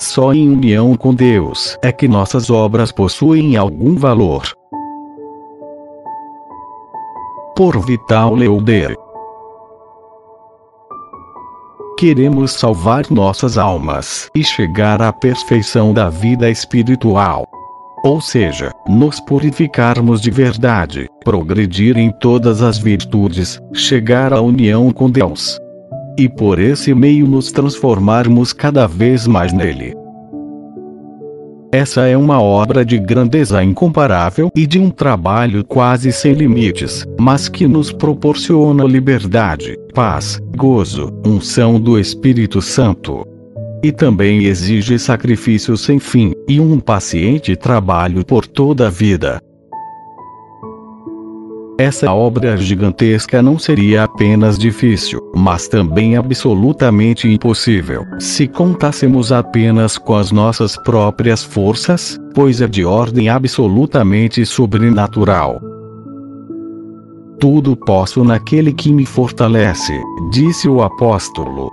Só em união com Deus é que nossas obras possuem algum valor. Por Vital Leuder Queremos salvar nossas almas e chegar à perfeição da vida espiritual. Ou seja, nos purificarmos de verdade, progredir em todas as virtudes, chegar à união com Deus. E por esse meio nos transformarmos cada vez mais nele. Essa é uma obra de grandeza incomparável e de um trabalho quase sem limites, mas que nos proporciona liberdade, paz, gozo, unção do Espírito Santo. E também exige sacrifício sem fim, e um paciente trabalho por toda a vida. Essa obra gigantesca não seria apenas difícil, mas também absolutamente impossível, se contássemos apenas com as nossas próprias forças, pois é de ordem absolutamente sobrenatural. Tudo posso naquele que me fortalece, disse o apóstolo.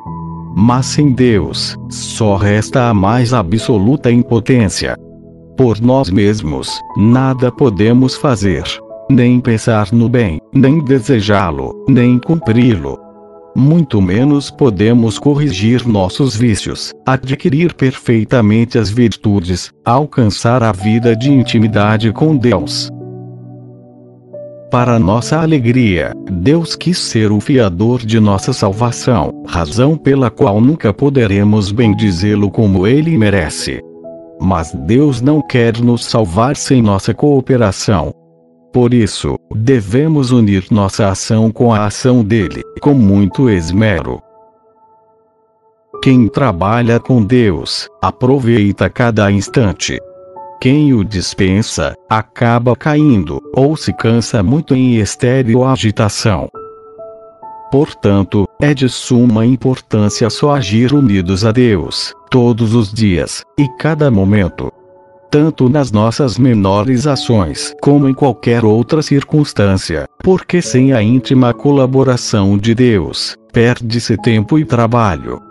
Mas sem Deus, só resta a mais absoluta impotência. Por nós mesmos, nada podemos fazer nem pensar no bem, nem desejá-lo, nem cumpri-lo. Muito menos podemos corrigir nossos vícios, adquirir perfeitamente as virtudes, alcançar a vida de intimidade com Deus. Para nossa alegria, Deus quis ser o fiador de nossa salvação, razão pela qual nunca poderemos bendizê-lo como ele merece. Mas Deus não quer nos salvar sem nossa cooperação, por isso, devemos unir nossa ação com a ação dele, com muito esmero. Quem trabalha com Deus, aproveita cada instante. Quem o dispensa, acaba caindo, ou se cansa muito em estéril agitação. Portanto, é de suma importância só agir unidos a Deus, todos os dias, e cada momento, tanto nas nossas menores ações como em qualquer outra circunstância, porque sem a íntima colaboração de Deus, perde-se tempo e trabalho.